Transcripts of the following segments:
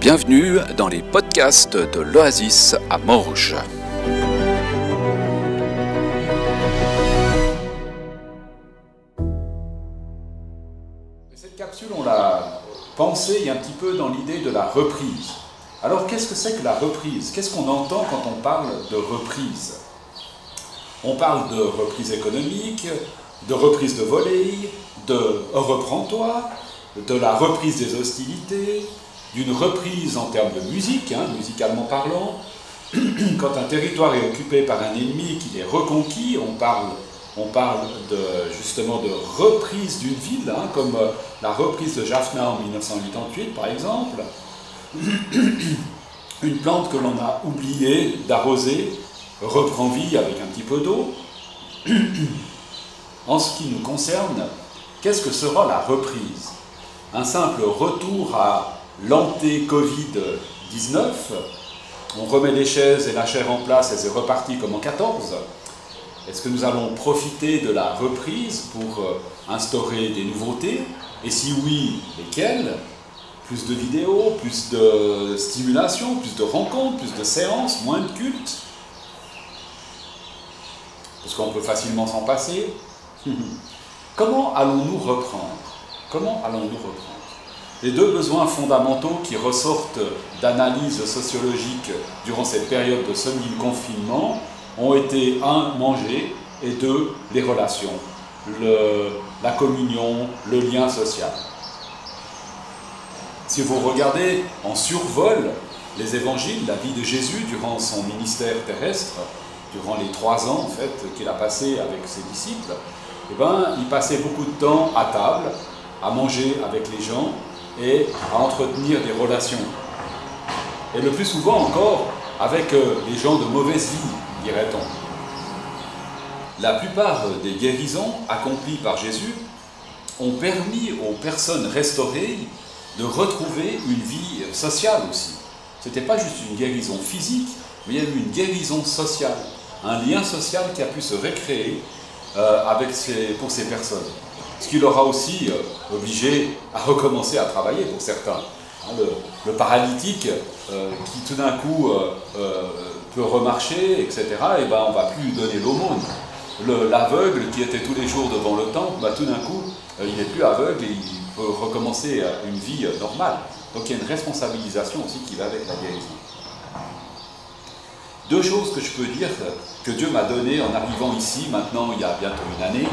Bienvenue dans les podcasts de l'Oasis à Morges. Cette capsule, on l'a pensée un petit peu dans l'idée de la reprise. Alors qu'est-ce que c'est que la reprise? Qu'est-ce qu'on entend quand on parle de reprise? On parle de reprise économique, de reprise de volée, de reprends-toi, de la reprise des hostilités, d'une reprise en termes de musique, hein, musicalement parlant. Quand un territoire est occupé par un ennemi qu'il est reconquis, on parle, on parle justement de reprise d'une ville, hein, comme euh, la reprise de Jaffna en 1988 par exemple. Une plante que l'on a oublié d'arroser reprend vie avec un petit peu d'eau. En ce qui nous concerne, qu'est-ce que sera la reprise? Un simple retour à l'anté-Covid-19, on remet les chaises et la chair en place et c'est reparti comme en 14. Est-ce que nous allons profiter de la reprise pour euh, instaurer des nouveautés? Et si oui, lesquelles? Plus de vidéos, plus de stimulation, plus de rencontres, plus de séances, moins de cultes? Parce qu'on peut facilement s'en passer. Comment allons-nous reprendre? Comment allons-nous reprendre? Les deux besoins fondamentaux qui ressortent d'analyse sociologique durant cette période de semi-confinement ont été un, manger, et deux, les relations, la communion, le lien social. Si vous regardez en survol les évangiles, la vie de Jésus durant son ministère terrestre, durant les trois ans en fait qu'il a passé avec ses disciples, eh ben, il passait beaucoup de temps à table, à manger avec les gens, et à entretenir des relations. Et le plus souvent encore avec euh, les gens de mauvaise vie, dirait-on. La plupart des guérisons accomplies par Jésus ont permis aux personnes restaurées de retrouver une vie sociale aussi. Ce n'était pas juste une guérison physique, mais il y a eu une guérison sociale, un lien social qui a pu se recréer euh, avec pour ces personnes ce qui l'aura aussi euh, obligé à recommencer à travailler pour certains. Hein, le, paralytique euh, qui tout d'un coup euh, peut remarcher, etc., et ben, on ne va plus lui donner l'aumône. L'aveugle qui était tous les jours devant le temple, ben, tout d'un coup, il n'est plus aveugle et il peut recommencer une vie normale. Donc il y a une responsabilisation aussi qui va avec la guérison. Deux choses que je peux dire que Dieu m'a données en arrivant ici, maintenant il y a bientôt une année,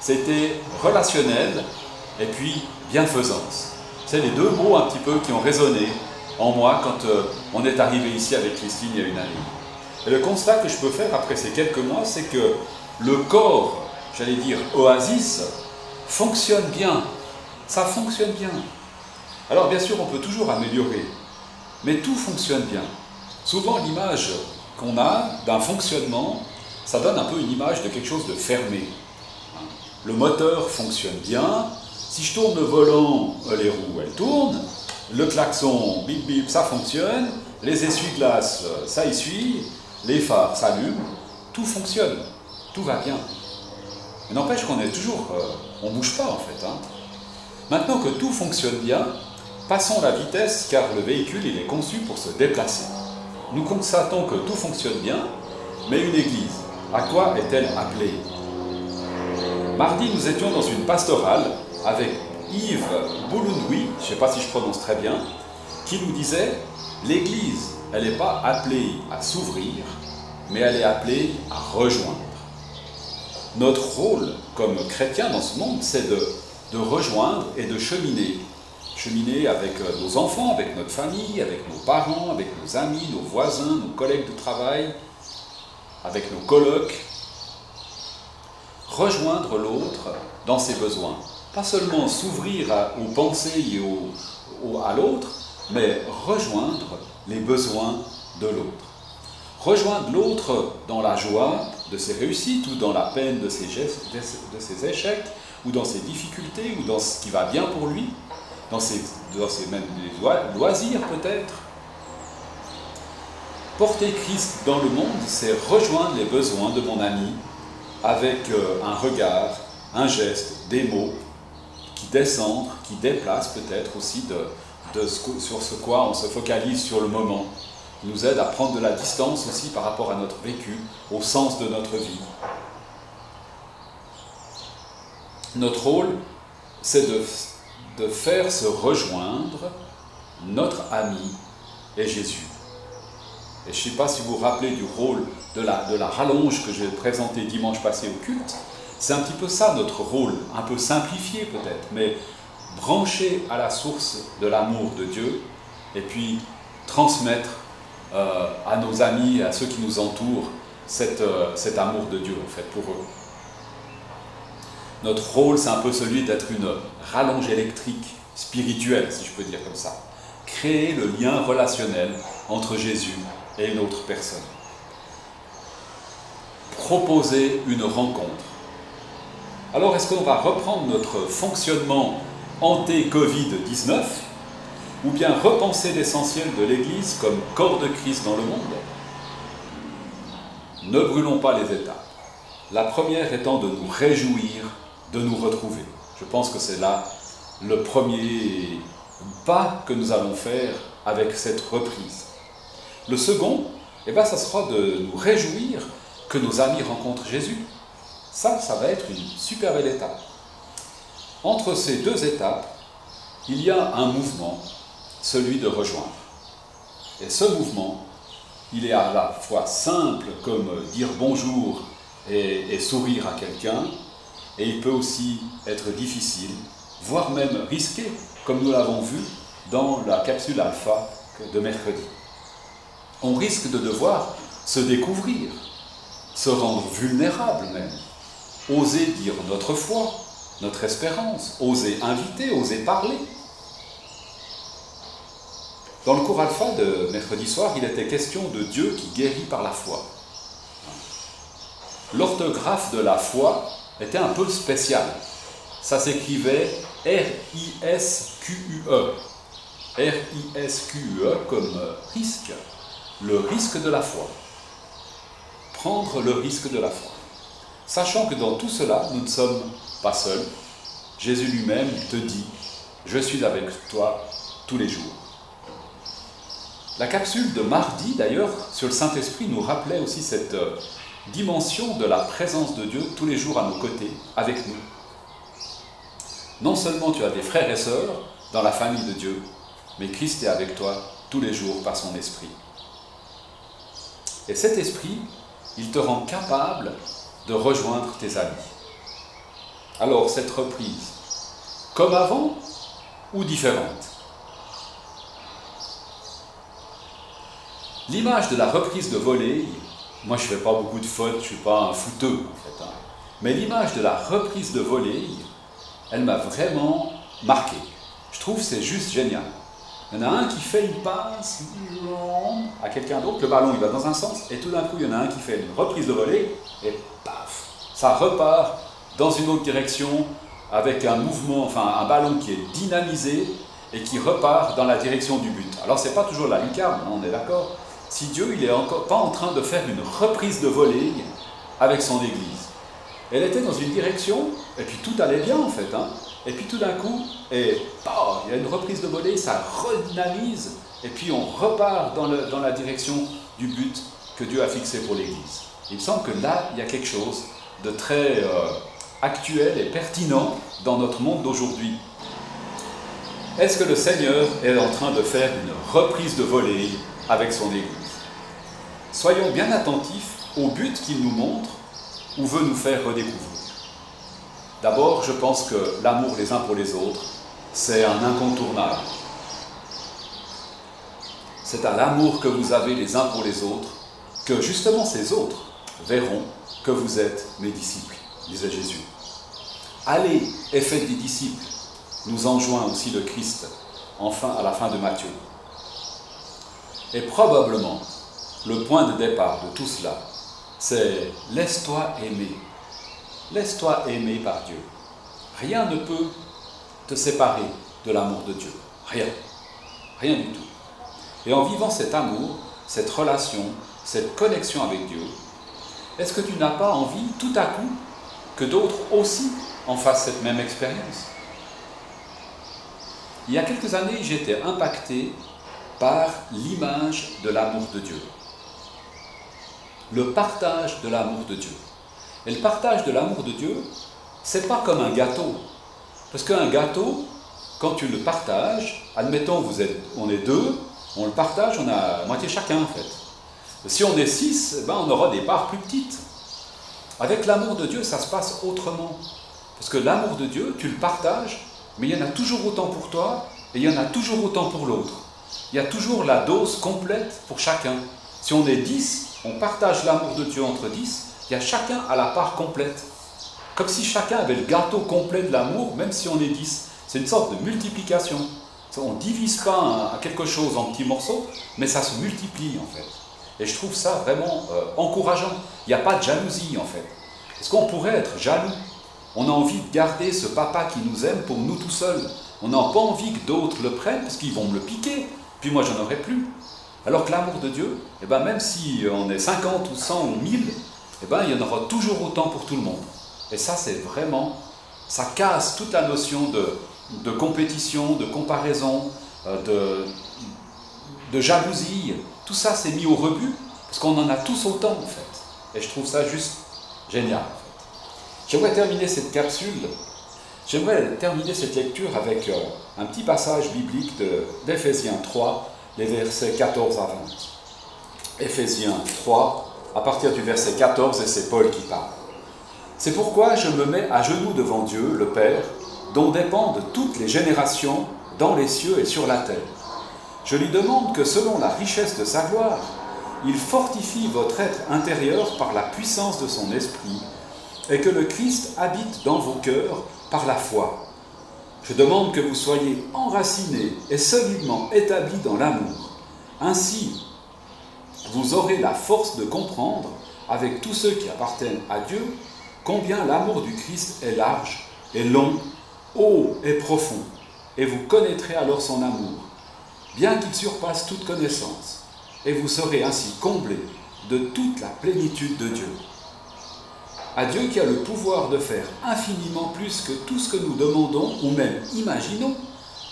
c'était relationnel et puis bienfaisance. C'est les deux mots un petit peu qui ont résonné en moi quand euh, on est arrivé ici avec Christine il y a une année. Et le constat que je peux faire après ces quelques mois, c'est que le corps, j'allais dire oasis, fonctionne bien. Ça fonctionne bien. Alors bien sûr, on peut toujours améliorer, mais tout fonctionne bien. Souvent, l'image qu'on a d'un fonctionnement, ça donne un peu une image de quelque chose de fermé le moteur fonctionne bien. Si je tourne le volant, euh, les roues, elles tournent. Le klaxon, bip bip, ça fonctionne. Les essuie-glaces, euh, ça essuie. Les phares s'allument. Tout fonctionne. Tout va bien. Mais n'empêche qu'on est toujours... Euh, on ne bouge pas en fait. Hein. Maintenant que tout fonctionne bien, passons la vitesse car le véhicule il est conçu pour se déplacer. Nous constatons que tout fonctionne bien, mais une église, à quoi est-elle appelée? Mardi, nous étions dans une pastorale avec Yves Bouloundoui, je ne sais pas si je prononce très bien, qui nous disait L'Église, elle n'est pas appelée à s'ouvrir, mais elle est appelée à rejoindre. Notre rôle comme chrétien dans ce monde, c'est de, de rejoindre et de cheminer. Cheminer avec euh, nos enfants, avec notre famille, avec nos parents, avec nos amis, nos voisins, nos collègues de travail, avec nos colloques, rejoindre l'autre dans ses besoins. Pas seulement s'ouvrir aux pensées et à l'autre, mais rejoindre les besoins de l'autre. Rejoindre l'autre dans la joie de ses réussites ou dans la peine de ses, gestes, de ses échecs ou dans ses difficultés ou dans ce qui va bien pour lui, dans ses, dans ses loisirs peut-être. Porter Christ dans le monde, c'est rejoindre les besoins de mon ami avec euh, un regard, un geste, des mots qui descendent, qui déplacent peut-être aussi de sur ce quoi on se focalise sur le moment, nous aide à prendre de la distance aussi par rapport à notre vécu, au sens de notre vie. Notre rôle, c'est de faire se rejoindre notre ami et Jésus. Et je ne sais pas si vous vous rappelez du rôle de la, rallonge que j'ai présenté dimanche passé au culte. C'est un petit peu ça notre rôle, un peu simplifié peut-être, mais branché à la source de l'amour de Dieu et puis transmettre euh, à nos amis, à ceux qui nous entourent, euh, cet amour de Dieu en fait pour eux. Notre rôle, c'est un peu celui d'être une rallonge électrique spirituelle, si je peux dire comme ça. Créer le lien relationnel entre Jésus et une autre personne. Proposer une rencontre. Alors, est-ce qu'on va reprendre notre fonctionnement anté-Covid-19 ou bien repenser l'essentiel de l'Église comme corps de Christ dans le monde? Ne brûlons pas les étapes. La première étant de nous réjouir de nous retrouver. Je pense que c'est là le premier pas que nous allons faire avec cette reprise. Le second, eh ben, ça sera de nous réjouir que nos amis rencontrent Jésus. Ça, ça va être une super belle étape. Entre ces deux étapes, il y a un mouvement, celui de rejoindre. Et ce mouvement, il est à la fois simple comme dire bonjour et sourire à quelqu'un, et il peut aussi être difficile, voire même risqué, comme nous l'avons vu dans la capsule alpha de mercredi on risque de devoir se découvrir, se rendre vulnérable même, oser dire notre foi, notre espérance, oser inviter, oser parler. Dans le cours alpha de mercredi soir, il était question de Dieu qui guérit par la foi. L'orthographe de la foi était un peu spéciale. Ça s'écrivait R-I-S-Q-U-E. R-I-S-Q-U-E comme risque le risque de la foi. Prendre le risque de la foi. Sachant que dans tout cela, nous ne sommes pas seuls. Jésus lui-même te dit, je suis avec toi tous les jours. La capsule de mardi, d'ailleurs, sur le Saint-Esprit, nous rappelait aussi cette euh, dimension de la présence de Dieu tous les jours à nos côtés, avec nous. Non seulement tu as des frères et sœurs dans la famille de Dieu, mais Christ est avec toi tous les jours par son esprit. Et cet esprit, il te rend capable de rejoindre tes amis. Alors, cette reprise, comme avant ou différente? L'image de la reprise de volée, moi je ne fais pas beaucoup de fautes, je ne suis pas un fouteux en fait, hein. mais l'image de la reprise de volée, elle m'a vraiment marqué. Je trouve c'est juste génial. Il y en a un qui fait une passe à quelqu'un d'autre, le ballon il va dans un sens, et tout d'un coup il y en a un qui fait une reprise de volée, et paf, ça repart dans une autre direction avec un mouvement, enfin un ballon qui est dynamisé et qui repart dans la direction du but. Alors c'est pas toujours la lucarne, hein, on est d'accord. Si Dieu il est encore pas en train de faire une reprise de volée avec son Église, elle était dans une direction et puis tout allait bien en fait. Hein. Et puis tout d'un coup, et, il y a une reprise de volée, ça redynamise, et puis on repart dans, la direction du but que Dieu a fixé pour l'Église. Il me semble que là, il y a quelque chose de très euh, actuel et pertinent dans notre monde d'aujourd'hui. Est-ce que le Seigneur est en train de faire une reprise de volée avec son Église? Soyons bien attentifs au but qu'il nous montre ou veut nous faire redécouvrir. D'abord, je pense que l'amour les uns pour les autres, c'est un incontournable. C'est à l'amour que vous avez les uns pour les autres que justement ces autres verront que vous êtes mes disciples, disait Jésus. Allez et faites des disciples, nous enjoint aussi le Christ, enfin à la fin de Matthieu. Et probablement, le point de départ de tout cela, c'est laisse-toi aimer Laisse-toi aimer par Dieu. Rien ne peut te séparer de l'amour de Dieu. Rien. Rien du tout. Et en vivant cet amour, cette relation, cette connexion avec Dieu, est-ce que tu n'as pas envie tout à coup que d'autres aussi en fassent cette même expérience? Il y a quelques années, j'étais impacté par l'image de l'amour de Dieu. Le partage de l'amour de Dieu. Et le partage de l'amour de Dieu, c'est pas comme un gâteau. Parce qu'un gâteau, quand tu le partages, admettons, vous êtes, on est deux, on le partage, on a moitié chacun en fait. Si on est six, eh ben, on aura des parts plus petites. Avec l'amour de Dieu, ça se passe autrement. Parce que l'amour de Dieu, tu le partages, mais il y en a toujours autant pour toi et il y en a toujours autant pour l'autre. Il y a toujours la dose complète pour chacun. Si on est dix, on partage l'amour de Dieu entre dix, il y a chacun à la part complète. Comme si chacun avait le gâteau complet de l'amour, même si on est dix. C'est une sorte de multiplication. On ne divise pas quelque chose en petits morceaux, mais ça se multiplie en fait. Et je trouve ça vraiment euh, encourageant. Il n'y a pas de jalousie en fait. Est-ce qu'on pourrait être jaloux? On a envie de garder ce papa qui nous aime pour nous tout seuls. On n'a pas envie que d'autres le prennent parce qu'ils vont me le piquer. Puis moi, j'en aurai plus. Alors que l'amour de Dieu, eh ben, même si on est 50 ou 100 ou 1000, eh ben, il y en aura toujours autant pour tout le monde. Et ça, c'est vraiment, ça casse toute la notion de, compétition, de comparaison, euh, de, jalousie. Tout ça, c'est mis au rebut, parce qu'on en a tous autant, en fait. Et je trouve ça juste génial. J'aimerais terminer cette capsule, j'aimerais terminer cette lecture avec euh, un petit passage biblique d'Éphésiens 3, les versets 14 à 20. Éphésiens 3, à partir du verset 14, et c'est Paul qui parle. C'est pourquoi je me mets à genoux devant Dieu, le Père, dont dépendent toutes les générations dans les cieux et sur la terre. Je lui demande que selon la richesse de sa gloire, il fortifie votre être intérieur par la puissance de son esprit, et que le Christ habite dans vos cœurs par la foi. Je demande que vous soyez enracinés et solidement établis dans l'amour. Ainsi, vous aurez la force de comprendre, avec tous ceux qui appartiennent à Dieu, combien l'amour du Christ est large et long haut et profond, et vous connaîtrez alors son amour, bien qu'il surpasse toute connaissance, et vous serez ainsi comblés de toute la plénitude de Dieu. À Dieu qui a le pouvoir de faire infiniment plus que tout ce que nous demandons ou même imaginons,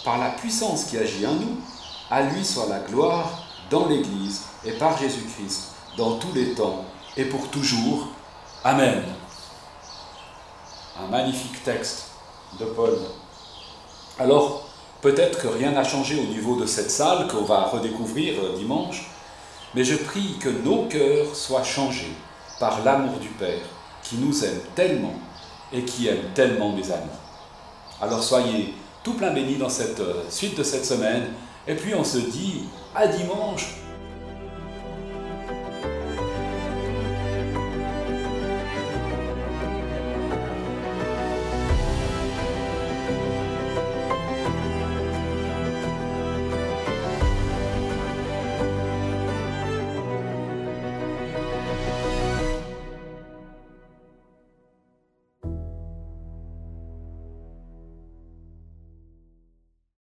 par la puissance qui agit en nous, à lui soit la gloire dans l'Église et par Jésus-Christ, dans tous les temps et pour toujours. Amen. Un magnifique texte de Paul. Alors, peut-être que rien n'a changé au niveau de cette salle qu'on va redécouvrir euh, dimanche, mais je prie que nos cœurs soient changés par l'amour du Père qui nous aime tellement et qui aime tellement mes amis. Alors soyez tout plein bénis dans cette euh, suite de cette semaine, et puis on se dit à dimanche